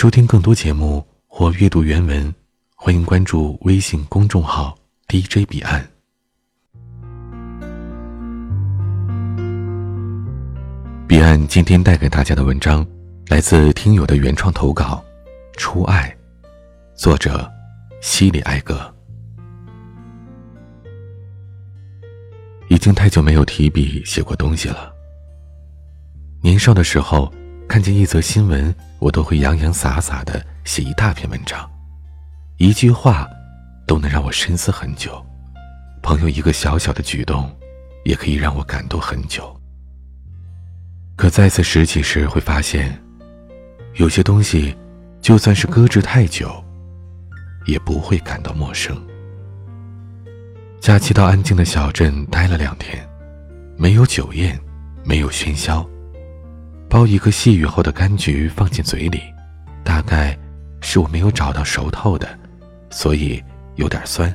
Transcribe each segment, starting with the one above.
收听更多节目或阅读原文，欢迎关注微信公众号 DJ 彼岸。彼岸今天带给大家的文章来自听友的原创投稿，《初爱》，作者西里艾格。已经太久没有提笔写过东西了。年少的时候，看见一则新闻，我都会洋洋洒洒的写一大篇文章，一句话都能让我深思很久。朋友一个小小的举动，也可以让我感动很久。可再次拾起时，会发现，有些东西，就算是搁置太久，也不会感到陌生。假期到安静的小镇待了两天，没有酒宴，没有喧嚣。剥一个细雨后的柑橘放进嘴里，大概是我没有找到熟透的，所以有点酸。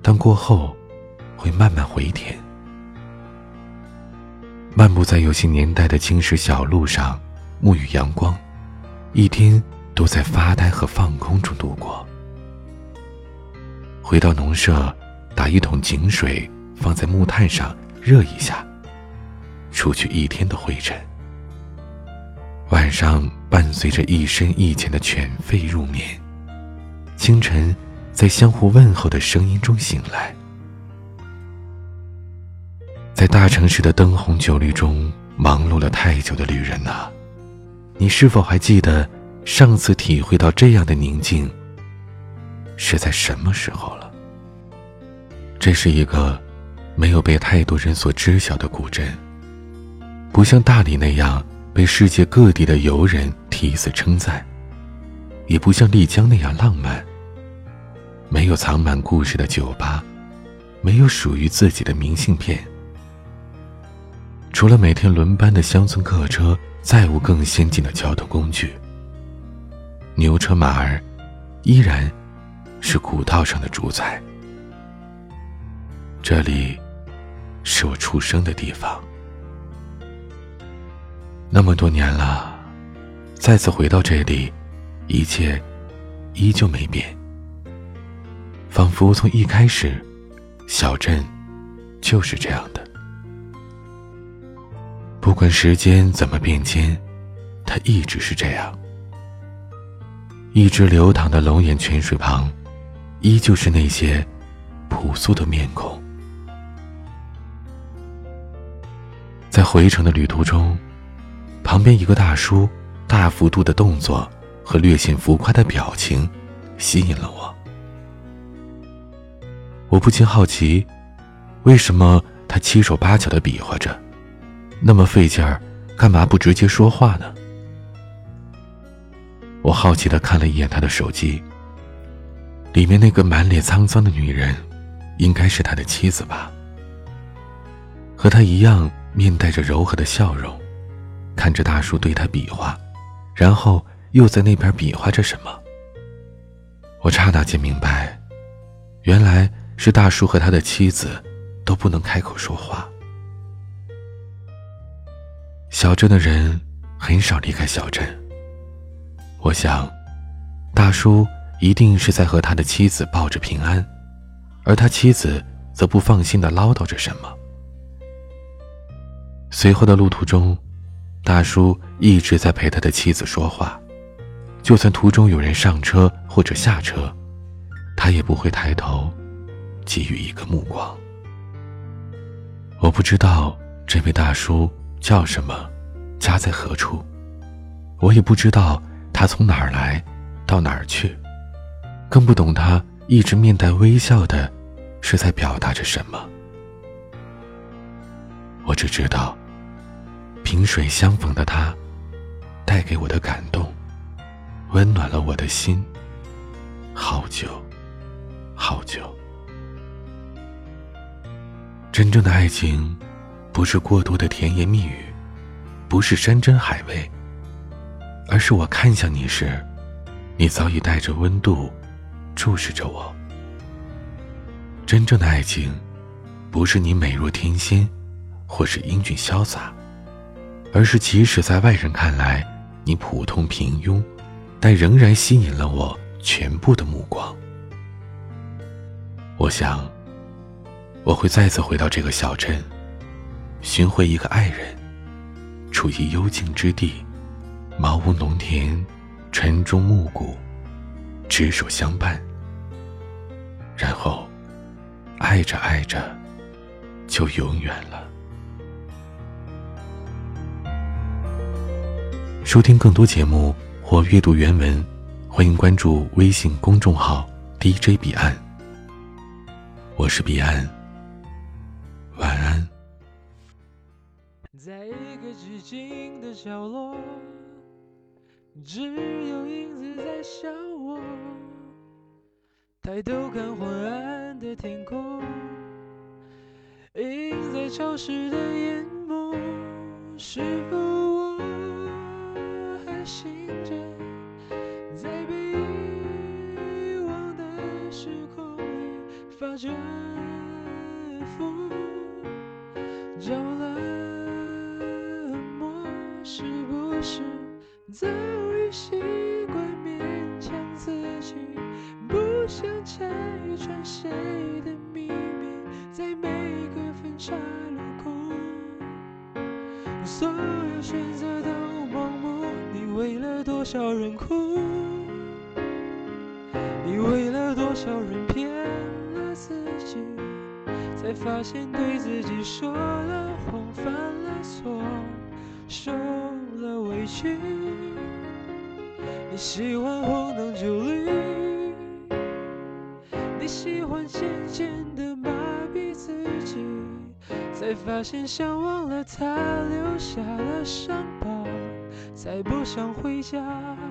但过后会慢慢回甜。漫步在有些年代的青石小路上，沐浴阳光，一天都在发呆和放空中度过。回到农舍。打一桶井水，放在木炭上热一下，除去一天的灰尘。晚上伴随着一深一浅的犬吠入眠，清晨在相互问候的声音中醒来。在大城市的灯红酒绿中忙碌了太久的旅人呐，你是否还记得上次体会到这样的宁静是在什么时候了？这是一个没有被太多人所知晓的古镇，不像大理那样被世界各地的游人题词称赞，也不像丽江那样浪漫。没有藏满故事的酒吧，没有属于自己的明信片，除了每天轮班的乡村客车，再无更先进的交通工具。牛车马儿，依然是古道上的主宰。这里，是我出生的地方。那么多年了，再次回到这里，一切依旧没变。仿佛从一开始，小镇就是这样的。不管时间怎么变迁，它一直是这样。一直流淌的龙眼泉水旁，依旧是那些朴素的面孔。在回程的旅途中，旁边一个大叔大幅度的动作和略显浮夸的表情，吸引了我。我不禁好奇，为什么他七手八脚的比划着，那么费劲儿，干嘛不直接说话呢？我好奇的看了一眼他的手机，里面那个满脸沧桑的女人，应该是他的妻子吧？和他一样。面带着柔和的笑容，看着大叔对他比划，然后又在那边比划着什么。我刹那间明白，原来是大叔和他的妻子都不能开口说话。小镇的人很少离开小镇。我想，大叔一定是在和他的妻子报着平安，而他妻子则不放心的唠叨着什么。随后的路途中，大叔一直在陪他的妻子说话，就算途中有人上车或者下车，他也不会抬头，给予一个目光。我不知道这位大叔叫什么，家在何处，我也不知道他从哪儿来，到哪儿去，更不懂他一直面带微笑的，是在表达着什么。我只知道。萍水相逢的他，带给我的感动，温暖了我的心。好久，好久。真正的爱情，不是过多的甜言蜜语，不是山珍海味，而是我看向你时，你早已带着温度，注视着我。真正的爱情，不是你美若天仙，或是英俊潇洒。而是，即使在外人看来你普通平庸，但仍然吸引了我全部的目光。我想，我会再次回到这个小镇，寻回一个爱人，处于幽静之地，茅屋农田，晨钟暮鼓，执手相伴，然后爱着爱着，就永远了。收听更多节目或阅读原文，欢迎关注微信公众号 DJ 彼岸。我是彼岸，晚安。在一个寂静的角落，只有影子在笑我。抬头看昏暗的天空，映在潮湿的眼眸，是否？醒着，在被遗忘的时空里发着疯，着了魔，是不是早已习惯勉强自己，不想拆穿谁的秘密，在每个分岔路口，所有选择都。为了多少人哭？你为了多少人骗了自己？才发现对自己说了谎，犯了错，受了委屈。你喜欢红灯酒绿，你喜欢渐渐的麻痹自己，才发现想忘了他留下了伤疤。再不想回家。